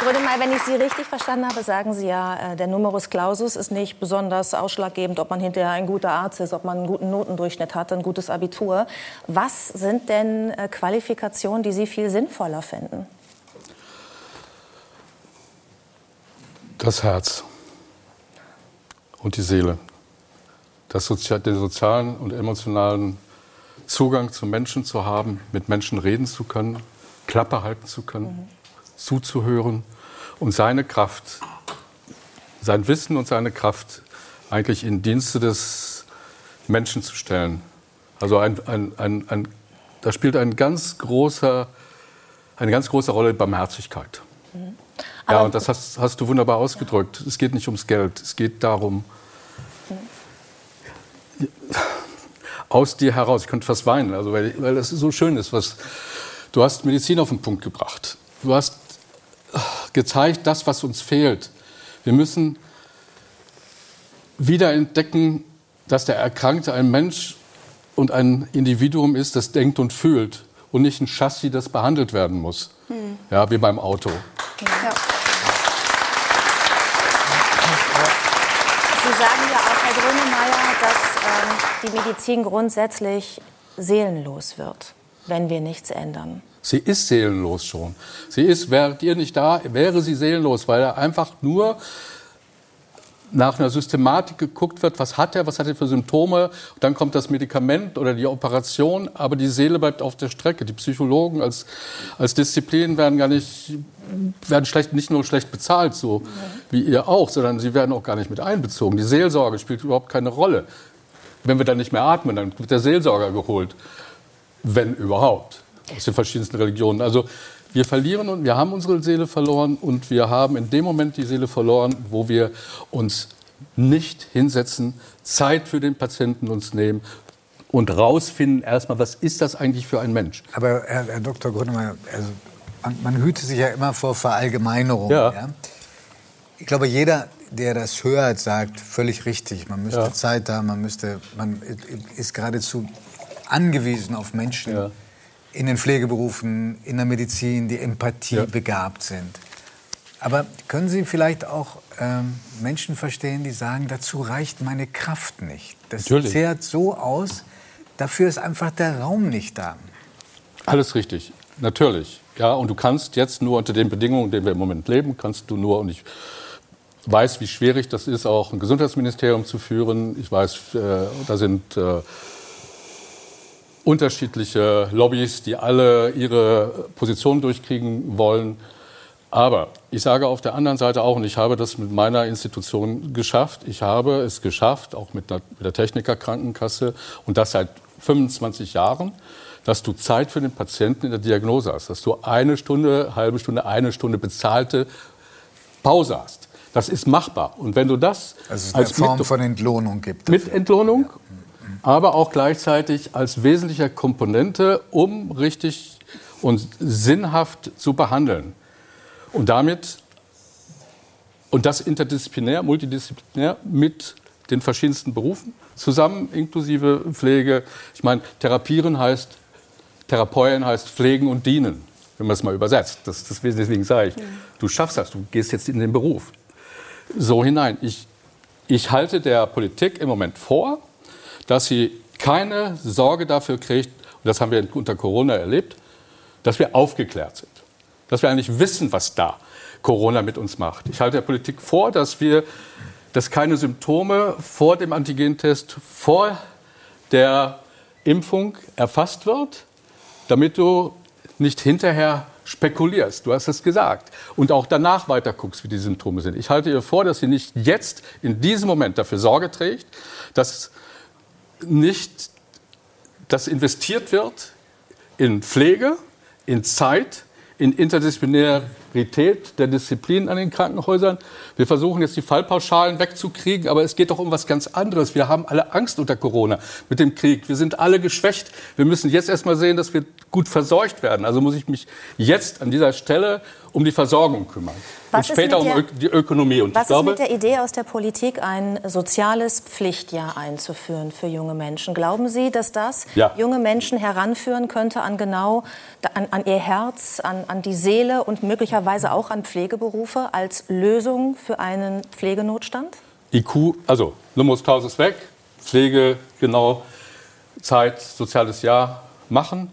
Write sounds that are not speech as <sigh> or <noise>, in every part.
Grönemeyer, wenn ich Sie richtig verstanden habe, sagen Sie ja, äh, der Numerus Clausus ist nicht besonders ausschlaggebend, ob man hinterher ein guter Arzt ist, ob man einen guten Notendurchschnitt hat, ein gutes Abitur. Was sind denn äh, Qualifikationen, die Sie viel sinnvoller finden? Das Herz und die Seele. Das Sozi den sozialen und emotionalen Zugang zu Menschen zu haben, mit Menschen reden zu können, Klappe halten zu können. Mhm zuzuhören und seine Kraft, sein Wissen und seine Kraft eigentlich in Dienste des Menschen zu stellen. Also ein, ein, ein, ein da spielt ein ganz großer, eine ganz große Rolle Barmherzigkeit. Mhm. Ja, und das hast, hast, du wunderbar ausgedrückt. Es geht nicht ums Geld, es geht darum, mhm. aus dir heraus, ich könnte fast weinen, also weil, weil das so schön ist, was du hast Medizin auf den Punkt gebracht. Du hast gezeigt, das, was uns fehlt. Wir müssen wieder entdecken, dass der Erkrankte ein Mensch und ein Individuum ist, das denkt und fühlt und nicht ein Chassis, das behandelt werden muss. Hm. Ja, wie beim Auto. Ja. Sie sagen ja auch, Herr Grönemeyer, dass ähm, die Medizin grundsätzlich seelenlos wird, wenn wir nichts ändern. Sie ist seelenlos schon. Sie ist, wäret ihr nicht da, wäre sie seelenlos, weil er einfach nur nach einer Systematik geguckt wird, was hat er, was hat er für Symptome, dann kommt das Medikament oder die Operation, aber die Seele bleibt auf der Strecke. Die Psychologen als, als Disziplin werden gar nicht, werden schlecht, nicht nur schlecht bezahlt, so wie ihr auch, sondern sie werden auch gar nicht mit einbezogen. Die Seelsorge spielt überhaupt keine Rolle. Wenn wir dann nicht mehr atmen, dann wird der Seelsorger geholt, wenn überhaupt aus den verschiedensten Religionen. Also wir verlieren und wir haben unsere Seele verloren und wir haben in dem Moment die Seele verloren, wo wir uns nicht hinsetzen, Zeit für den Patienten uns nehmen und rausfinden erstmal, was ist das eigentlich für ein Mensch. Aber Herr, Herr Dr. Grünemeyer, also man, man hüte sich ja immer vor Verallgemeinerung. Ja. ja. Ich glaube, jeder, der das hört, sagt völlig richtig. Man müsste ja. Zeit haben, man müsste, man ist geradezu angewiesen auf Menschen, ja in den Pflegeberufen, in der Medizin, die Empathie ja. begabt sind. Aber können Sie vielleicht auch ähm, Menschen verstehen, die sagen, dazu reicht meine Kraft nicht. Das Natürlich. zehrt so aus, dafür ist einfach der Raum nicht da. Alles richtig, natürlich. Ja, und du kannst jetzt nur unter den Bedingungen, in denen wir im Moment leben, kannst du nur, und ich weiß, wie schwierig das ist, auch ein Gesundheitsministerium zu führen. Ich weiß, äh, da sind äh, unterschiedliche Lobbys, die alle ihre Position durchkriegen wollen. Aber ich sage auf der anderen Seite auch, und ich habe das mit meiner Institution geschafft, ich habe es geschafft, auch mit der, mit der Technikerkrankenkasse und das seit 25 Jahren, dass du Zeit für den Patienten in der Diagnose hast, dass du eine Stunde, halbe Stunde, eine Stunde bezahlte Pause hast. Das ist machbar. Und wenn du das also es als eine Form mit, von Entlohnung gibt. Dafür. Mit Entlohnung, ja aber auch gleichzeitig als wesentliche Komponente, um richtig und sinnhaft zu behandeln. Und damit, und das interdisziplinär, multidisziplinär mit den verschiedensten Berufen zusammen, inklusive Pflege. Ich meine, therapieren heißt, therapeuen heißt pflegen und dienen, wenn man es mal übersetzt. Das, das, deswegen sage ich, du schaffst das, du gehst jetzt in den Beruf. So hinein. Ich, ich halte der Politik im Moment vor, dass sie keine Sorge dafür kriegt, und das haben wir unter Corona erlebt, dass wir aufgeklärt sind. Dass wir eigentlich wissen, was da Corona mit uns macht. Ich halte der Politik vor, dass wir, dass keine Symptome vor dem Antigentest, vor der Impfung erfasst wird, damit du nicht hinterher spekulierst. Du hast es gesagt. Und auch danach weiter guckst, wie die Symptome sind. Ich halte ihr vor, dass sie nicht jetzt in diesem Moment dafür Sorge trägt, dass nicht, dass investiert wird in Pflege, in Zeit, in Interdisziplinarität der Disziplinen an den Krankenhäusern. Wir versuchen jetzt die Fallpauschalen wegzukriegen, aber es geht doch um was ganz anderes. Wir haben alle Angst unter Corona mit dem Krieg. Wir sind alle geschwächt. Wir müssen jetzt erst mal sehen, dass wir gut versorgt werden. Also muss ich mich jetzt an dieser Stelle um die Versorgung kümmern. Was und später der, um die Ökonomie. Und was glaube, ist mit der Idee aus der Politik, ein soziales Pflichtjahr einzuführen für junge Menschen? Glauben Sie, dass das ja. junge Menschen heranführen könnte an genau an, an ihr Herz, an, an die Seele und möglicherweise möglicherweise auch an Pflegeberufe als Lösung für einen Pflegenotstand? IQ, also Numerus Clausus weg, Pflege genau Zeit, soziales Jahr machen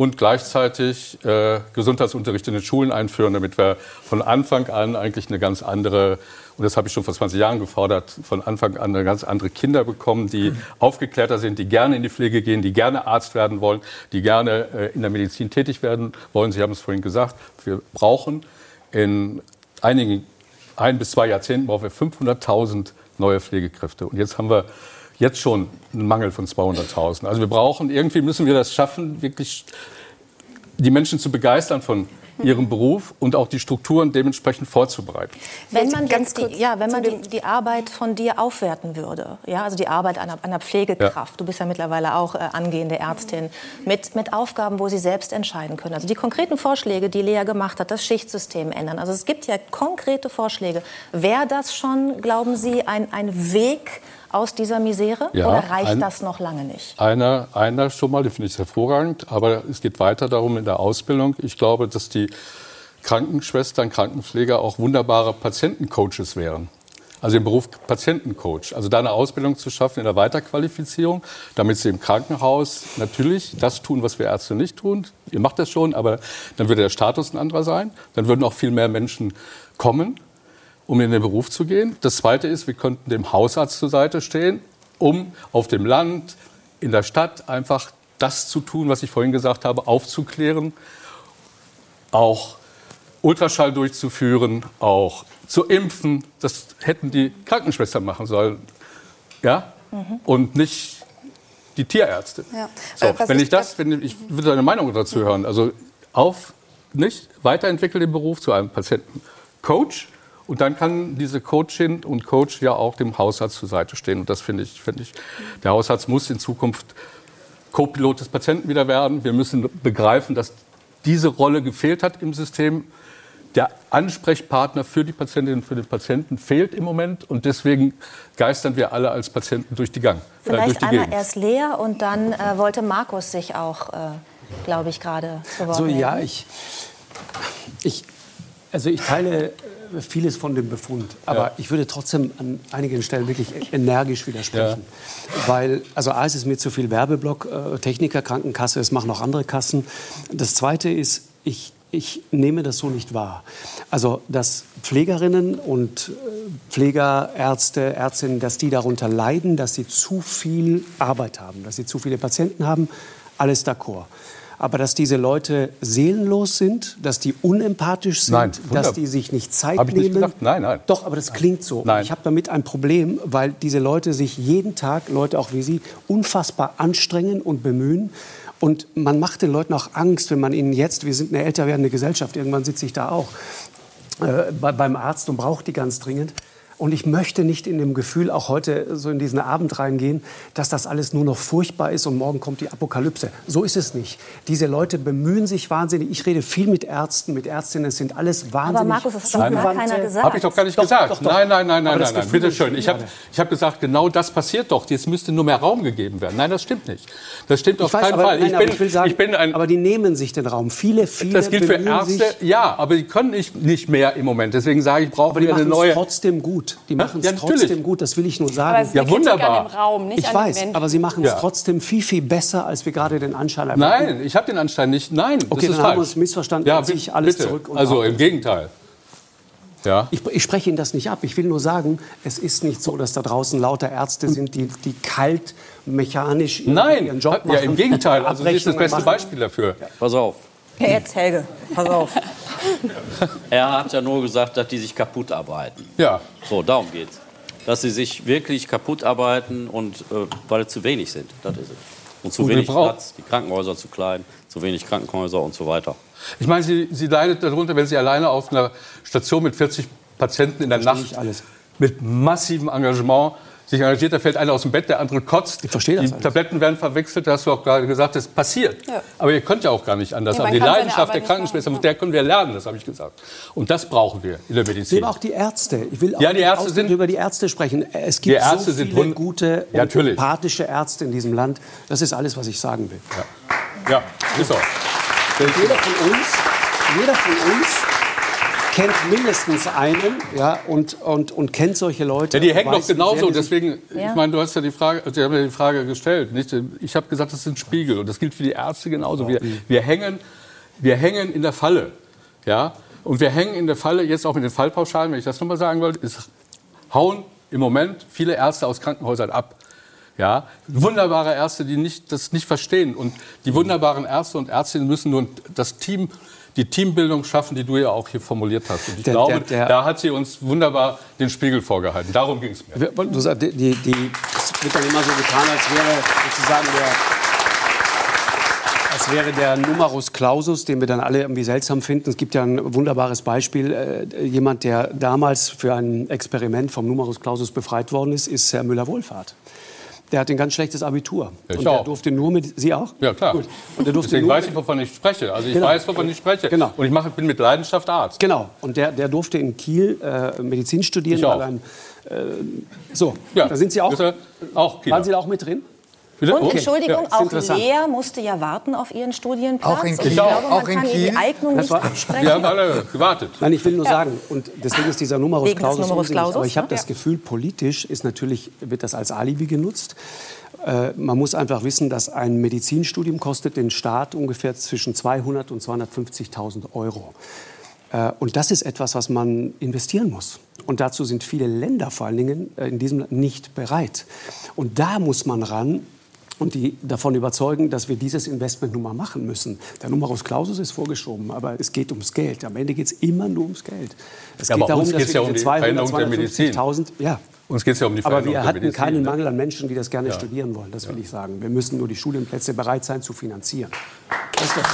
und gleichzeitig äh, Gesundheitsunterricht in den Schulen einführen, damit wir von Anfang an eigentlich eine ganz andere, und das habe ich schon vor 20 Jahren gefordert, von Anfang an eine ganz andere Kinder bekommen, die mhm. aufgeklärter sind, die gerne in die Pflege gehen, die gerne Arzt werden wollen, die gerne äh, in der Medizin tätig werden wollen. Sie haben es vorhin gesagt, wir brauchen in einigen ein bis zwei Jahrzehnten brauchen wir 500.000 neue Pflegekräfte. Und jetzt haben wir jetzt schon einen Mangel von 200.000. Also wir brauchen, irgendwie müssen wir das schaffen, wirklich die Menschen zu begeistern von ihrem Beruf und auch die Strukturen dementsprechend vorzubereiten. Wenn man jetzt die, ja, wenn man die, die, Arbeit von dir aufwerten würde, ja, also die Arbeit einer, einer Pflegekraft, ja. du bist ja mittlerweile auch äh, angehende Ärztin, mit, mit Aufgaben, wo sie selbst entscheiden können. Also die konkreten Vorschläge, die Lea gemacht hat, das Schichtsystem ändern. Also es gibt ja konkrete Vorschläge. Wäre das schon, glauben Sie, ein, ein Weg, aus dieser Misere? Ja, oder reicht ein, das noch lange nicht? Einer, einer schon mal, den finde ich hervorragend. Aber es geht weiter darum in der Ausbildung. Ich glaube, dass die Krankenschwestern, Krankenpfleger auch wunderbare Patientencoaches wären. Also im Beruf Patientencoach. Also da eine Ausbildung zu schaffen in der Weiterqualifizierung, damit sie im Krankenhaus natürlich das tun, was wir Ärzte nicht tun. Ihr macht das schon, aber dann würde der Status ein anderer sein. Dann würden auch viel mehr Menschen kommen um in den Beruf zu gehen. Das Zweite ist, wir könnten dem Hausarzt zur Seite stehen, um auf dem Land, in der Stadt einfach das zu tun, was ich vorhin gesagt habe, aufzuklären, auch Ultraschall durchzuführen, auch zu impfen. Das hätten die Krankenschwestern machen sollen. Ja? Mhm. Und nicht die Tierärzte. Ja. So, äh, wenn ich das, wenn ich würde eine Meinung dazu hören. Also auf, nicht weiterentwickeln den Beruf zu einem Patientencoach und dann kann diese Coachin und Coach ja auch dem Hausarzt zur Seite stehen. Und das finde ich, finde ich, der Hausarzt muss in Zukunft Co-Pilot des Patienten wieder werden. Wir müssen begreifen, dass diese Rolle gefehlt hat im System. Der Ansprechpartner für die Patientinnen und für den Patienten fehlt im Moment und deswegen geistern wir alle als Patienten durch die Gang. Äh, Vielleicht durch die einmal Gegend. erst Lea und dann äh, wollte Markus sich auch, äh, glaube ich, gerade zu Wort So, ja, ich, ich, also ich teile vieles von dem Befund. Aber ja. ich würde trotzdem an einigen Stellen wirklich energisch widersprechen. Ja. Weil, also A, ist es mir zu viel Werbeblock, äh, Techniker, Krankenkasse, es machen auch andere Kassen. Das Zweite ist, ich, ich nehme das so nicht wahr. Also, dass Pflegerinnen und äh, Pfleger, Ärzte, Ärztinnen, dass die darunter leiden, dass sie zu viel Arbeit haben, dass sie zu viele Patienten haben, alles d'accord aber dass diese Leute seelenlos sind, dass die unempathisch sind, nein, dass die sich nicht Zeit Hab ich nehmen. Nicht gedacht? Nein, nein. Doch, aber das klingt so. Nein. Ich habe damit ein Problem, weil diese Leute sich jeden Tag, Leute auch wie Sie, unfassbar anstrengen und bemühen. Und man macht den Leuten auch Angst, wenn man ihnen jetzt, wir sind eine älter werdende Gesellschaft, irgendwann sitze ich da auch äh, beim Arzt und brauche die ganz dringend. Und ich möchte nicht in dem Gefühl auch heute so in diesen Abend reingehen, dass das alles nur noch furchtbar ist und morgen kommt die Apokalypse. So ist es nicht. Diese Leute bemühen sich wahnsinnig. Ich rede viel mit Ärzten, mit Ärztinnen. Es sind alles wahnsinnig Aber Markus, das hat doch keiner gesagt. Habe ich doch gar nicht doch, gesagt. Doch, doch. Nein, nein, nein, nein, nein, nein. Bitte schön. Ich habe ich hab gesagt, genau das passiert doch. Jetzt müsste nur mehr Raum gegeben werden. Nein, das stimmt nicht. Das stimmt auf weiß, keinen aber, Fall. Nein, ich, bin, ich, will sagen, ich bin ein, aber die nehmen sich den Raum. Viele, viele Das gilt für Ärzte, ja, aber die können nicht, nicht mehr im Moment. Deswegen sage ich, brauchen wir eine neue. trotzdem gut. Die machen es ja, trotzdem gut, das will ich nur sagen. ja, wunderbar. Raum, ich weiß, aber Sie machen es ja. trotzdem viel, viel besser, als wir gerade den Anschein haben. Nein, ich habe den Anschein nicht. Nein, okay, das dann haben wir uns missverstanden. Ja, ziehe ich alles bitte. zurück. also im Gegenteil. Ja. Ich, ich, spreche Ihnen das nicht ab. Ich will nur sagen, es ist nicht so, dass da draußen lauter Ärzte sind, die, die kalt, mechanisch Nein, ihren Job machen. Ja, im Gegenteil. Also das ist das beste Beispiel dafür. Ja. Pass auf. Jetzt, Helge, pass auf. <laughs> er hat ja nur gesagt, dass die sich kaputt arbeiten. Ja. So, darum geht's dass sie sich wirklich kaputt arbeiten und äh, weil zu wenig sind. Das ist es. Und zu und wenig Platz, die Krankenhäuser zu klein, zu wenig Krankenhäuser und so weiter. Ich meine, sie, sie leidet darunter, wenn sie alleine auf einer Station mit 40 Patienten in der Nacht mit massivem Engagement sich engagiert, da fällt einer aus dem Bett, der andere kotzt. Ich verstehe das. Die alles. Tabletten werden verwechselt, da hast du auch gerade gesagt, das passiert. Ja. Aber ihr könnt ja auch gar nicht anders. Nee, Aber die Leidenschaft der Krankenschwester, mit der können wir lernen, das habe ich gesagt. Und das brauchen wir in der Medizin. Aber auch die Ärzte. Ich will auch ja, die Ärzte sind, über die Ärzte sprechen. Es gibt so viele gute und ja, empathische Ärzte in diesem Land. Das ist alles, was ich sagen will. Ja, ja ist so. Jeder von uns, jeder von uns kennt mindestens einen ja, und, und, und kennt solche Leute. Ja, die hängen doch genauso. Deswegen, ja. ich meine, du hast ja die Frage, Sie haben ja die Frage gestellt. Nicht? Ich habe gesagt, das sind Spiegel. Und das gilt für die Ärzte genauso. Wir, wir, hängen, wir hängen in der Falle. Ja? Und wir hängen in der Falle, jetzt auch mit den Fallpauschalen, wenn ich das nochmal sagen wollte, ist, hauen im Moment viele Ärzte aus Krankenhäusern ab. Ja, wunderbare Ärzte, die nicht, das nicht verstehen. Und die wunderbaren Ärzte und Ärztinnen müssen nur das Team, die Teambildung schaffen, die du ja auch hier formuliert hast. Und ich der, glaube, der, der, da hat sie uns wunderbar den Spiegel vorgehalten. Darum ging es mir. Du sagst, die, die, die, es wird dann immer so getan, als wäre sozusagen der als wäre der Numerus Clausus, den wir dann alle irgendwie seltsam finden. Es gibt ja ein wunderbares Beispiel. Äh, jemand, der damals für ein Experiment vom Numerus Clausus befreit worden ist, ist Herr Müller-Wohlfahrt. Der hat ein ganz schlechtes Abitur. Ja, und der durfte nur mit Sie auch? Ja, klar. Gut. Und der durfte Deswegen weiß ich, wovon ich spreche. Also ich genau. weiß, wovon ich spreche. Genau. Und ich mache, bin mit Leidenschaft Arzt. Genau. Und der, der durfte in Kiel äh, Medizin studieren. Ich auch. Ein, äh, so, ja. da sind Sie auch. auch Waren Sie da auch mit drin? Bitte? Und okay. Entschuldigung, ja, auch Lea musste ja warten auf ihren Studienplatz. Auch in Kiel. Ich glaube, man auch kann Kiel. die Eignung nicht absprechen. Wir haben alle gewartet. Nein, ich will nur ja. sagen, und deswegen ist dieser Numerus Clausus, Numerus Clausus aber ich habe ja. das Gefühl, politisch ist natürlich, wird das als Alibi genutzt. Äh, man muss einfach wissen, dass ein Medizinstudium kostet den Staat ungefähr zwischen 200 und 250.000 Euro. Äh, und das ist etwas, was man investieren muss. Und dazu sind viele Länder vor allen Dingen äh, in diesem Land nicht bereit. Und da muss man ran und die davon überzeugen, dass wir dieses Investment nun mal machen müssen. Der Numerus Clausus ist vorgeschoben, aber es geht ums Geld. Am Ende geht es immer nur ums Geld. Es ja, geht darum, dass wir ja um 200, 250.000, ja, uns geht es ja um die Aber wir hatten keinen Mangel an Menschen, die das gerne ja. studieren wollen. Das will ich sagen. Wir müssen nur die Studienplätze bereit sein zu finanzieren. Das ist das.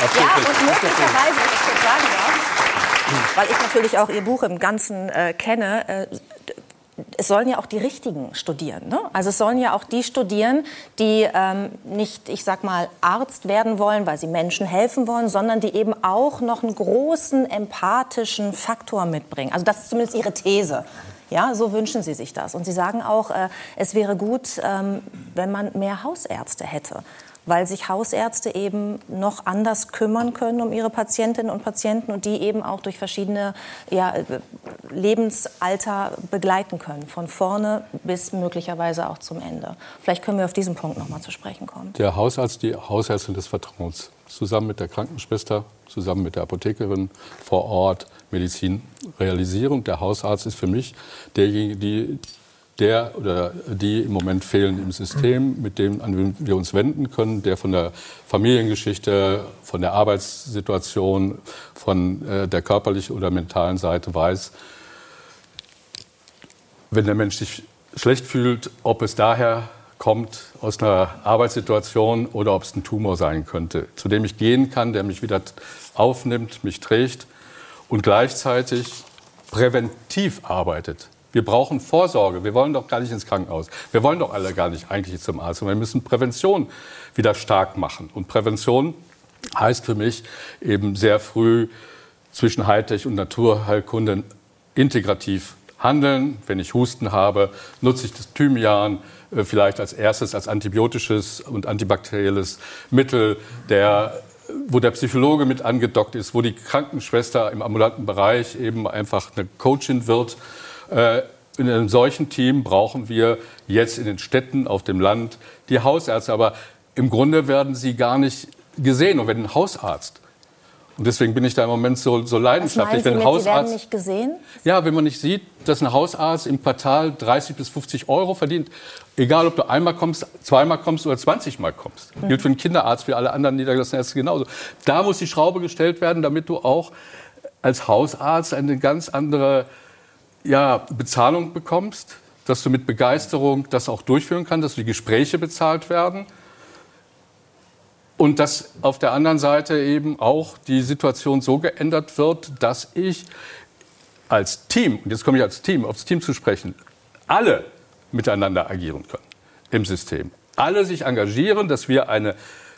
Ja, und möglicherweise, wenn ich kurz sagen darf, weil ich natürlich auch Ihr Buch im Ganzen äh, kenne, äh, es sollen ja auch die Richtigen studieren. Ne? Also es sollen ja auch die studieren, die ähm, nicht, ich sag mal, Arzt werden wollen, weil sie Menschen helfen wollen, sondern die eben auch noch einen großen empathischen Faktor mitbringen. Also das ist zumindest ihre These. Ja, so wünschen sie sich das. Und sie sagen auch, äh, es wäre gut, ähm, wenn man mehr Hausärzte hätte weil sich Hausärzte eben noch anders kümmern können um ihre Patientinnen und Patienten und die eben auch durch verschiedene ja, Lebensalter begleiten können, von vorne bis möglicherweise auch zum Ende. Vielleicht können wir auf diesen Punkt noch mal zu sprechen kommen. Der Hausarzt, die Hausärztin des Vertrauens, zusammen mit der Krankenschwester, zusammen mit der Apothekerin vor Ort Medizin realisieren. Der Hausarzt ist für mich derjenige, die der oder die im Moment fehlen im System, mit dem an dem wir uns wenden können, der von der Familiengeschichte, von der Arbeitssituation, von äh, der körperlichen oder mentalen Seite weiß, wenn der Mensch sich schlecht fühlt, ob es daher kommt aus einer Arbeitssituation oder ob es ein Tumor sein könnte, zu dem ich gehen kann, der mich wieder aufnimmt, mich trägt und gleichzeitig präventiv arbeitet. Wir brauchen Vorsorge. Wir wollen doch gar nicht ins Krankenhaus. Wir wollen doch alle gar nicht eigentlich zum Arzt. Und wir müssen Prävention wieder stark machen. Und Prävention heißt für mich eben sehr früh zwischen Hightech und Naturheilkunde integrativ handeln. Wenn ich Husten habe, nutze ich das Thymian äh, vielleicht als erstes als antibiotisches und antibakterielles Mittel, der, wo der Psychologe mit angedockt ist, wo die Krankenschwester im ambulanten Bereich eben einfach eine Coachin wird in einem solchen Team brauchen wir jetzt in den Städten, auf dem Land die Hausärzte. Aber im Grunde werden sie gar nicht gesehen. Und wenn ein Hausarzt und deswegen bin ich da im Moment so, so leidenschaftlich. wenn ein Hausarzt, Sie werden nicht gesehen? Ja, wenn man nicht sieht, dass ein Hausarzt im Quartal 30 bis 50 Euro verdient, egal ob du einmal kommst, zweimal kommst oder 20 Mal kommst. Mhm. Gilt für einen Kinderarzt, wie alle anderen niedergelassenen Ärzte genauso. Da muss die Schraube gestellt werden, damit du auch als Hausarzt eine ganz andere ja, Bezahlung bekommst, dass du mit Begeisterung das auch durchführen kannst, dass die Gespräche bezahlt werden. Und dass auf der anderen Seite eben auch die Situation so geändert wird, dass ich als Team, und jetzt komme ich als Team, aufs Team zu sprechen, alle miteinander agieren können im System. Alle sich engagieren, dass wir eine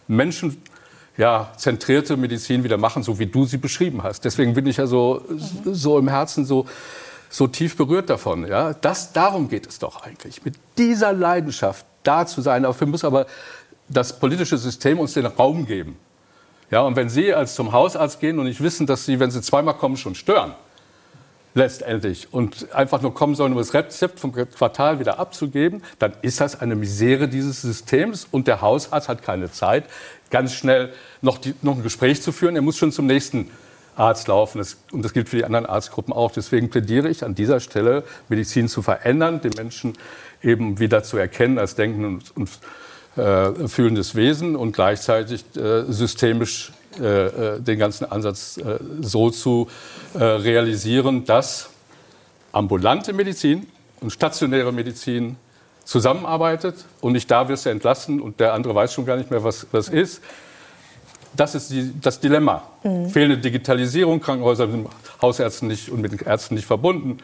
menschenzentrierte ja, Medizin wieder machen, so wie du sie beschrieben hast. Deswegen bin ich ja so, so im Herzen so so tief berührt davon. Ja? Das, darum geht es doch eigentlich. Mit dieser Leidenschaft da zu sein. Dafür muss aber das politische System uns den Raum geben. Ja, und wenn Sie als zum Hausarzt gehen und nicht wissen, dass Sie, wenn Sie zweimal kommen, schon stören, letztendlich und einfach nur kommen sollen, um das Rezept vom Quartal wieder abzugeben, dann ist das eine Misere dieses Systems und der Hausarzt hat keine Zeit, ganz schnell noch, die, noch ein Gespräch zu führen. Er muss schon zum nächsten Arzt laufen. Das, und das gilt für die anderen Arztgruppen auch. Deswegen plädiere ich an dieser Stelle, Medizin zu verändern, den Menschen eben wieder zu erkennen als denken und, und äh, fühlendes Wesen und gleichzeitig äh, systemisch äh, äh den ganzen Ansatz äh, so zu äh, realisieren, dass ambulante Medizin und stationäre Medizin zusammenarbeitet und nicht da wirst du entlassen und der andere weiß schon gar nicht mehr, was das ist. Das ist die, das Dilemma. Mhm. Fehlende Digitalisierung, Krankenhäuser sind Hausärzten nicht und mit den Ärzten nicht verbunden.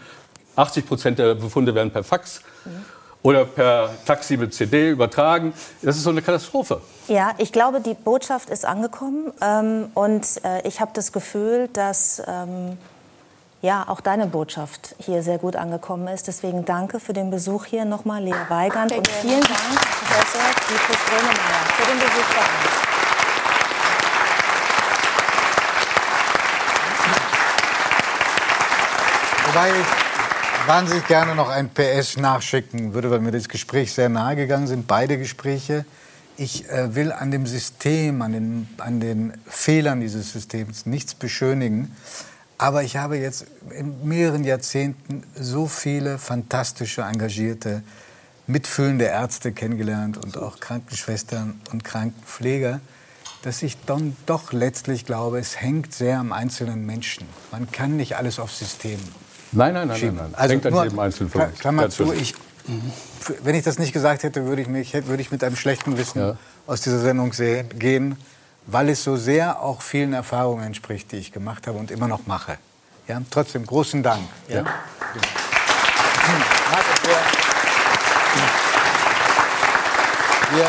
80 Prozent der Befunde werden per Fax mhm oder per Taxi mit CD übertragen. Das ist so eine Katastrophe. Ja, ich glaube, die Botschaft ist angekommen. Ähm, und äh, ich habe das Gefühl, dass ähm, ja, auch deine Botschaft hier sehr gut angekommen ist. Deswegen danke für den Besuch hier nochmal, Lea Weigand. Und vielen Dank, Professor Dietrich Grönemeyer, für den Besuch bei uns. Wobei ich wahnsinnig gerne noch ein PS nachschicken würde, weil mir das Gespräch sehr nahe gegangen sind, beide Gespräche. Ich äh, will an dem System, an den, an den Fehlern dieses Systems nichts beschönigen. Aber ich habe jetzt in mehreren Jahrzehnten so viele fantastische, engagierte, mitfühlende Ärzte kennengelernt und auch Krankenschwestern und Krankenpfleger, dass ich dann doch letztlich glaube, es hängt sehr am einzelnen Menschen. Man kann nicht alles aufs System Nein, nein, nein, nein, nein. Also Hängt an jedem uns. Klammer zu, ich, wenn ich das nicht gesagt hätte, würde ich, mich, würde ich mit einem schlechten Wissen ja. aus dieser Sendung sehen, gehen, weil es so sehr auch vielen Erfahrungen entspricht, die ich gemacht habe und immer noch mache. Ja, trotzdem großen Dank. Ja. ja.